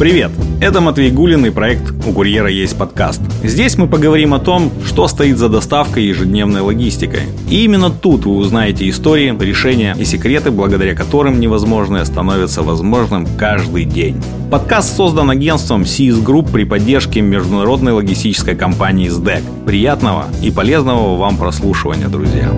Привет! Это Матвей Гулин и проект «У курьера есть подкаст». Здесь мы поговорим о том, что стоит за доставкой и ежедневной логистикой. И именно тут вы узнаете истории, решения и секреты, благодаря которым невозможное становится возможным каждый день. Подкаст создан агентством CS Group при поддержке международной логистической компании SDEC. Приятного и полезного вам прослушивания, друзья!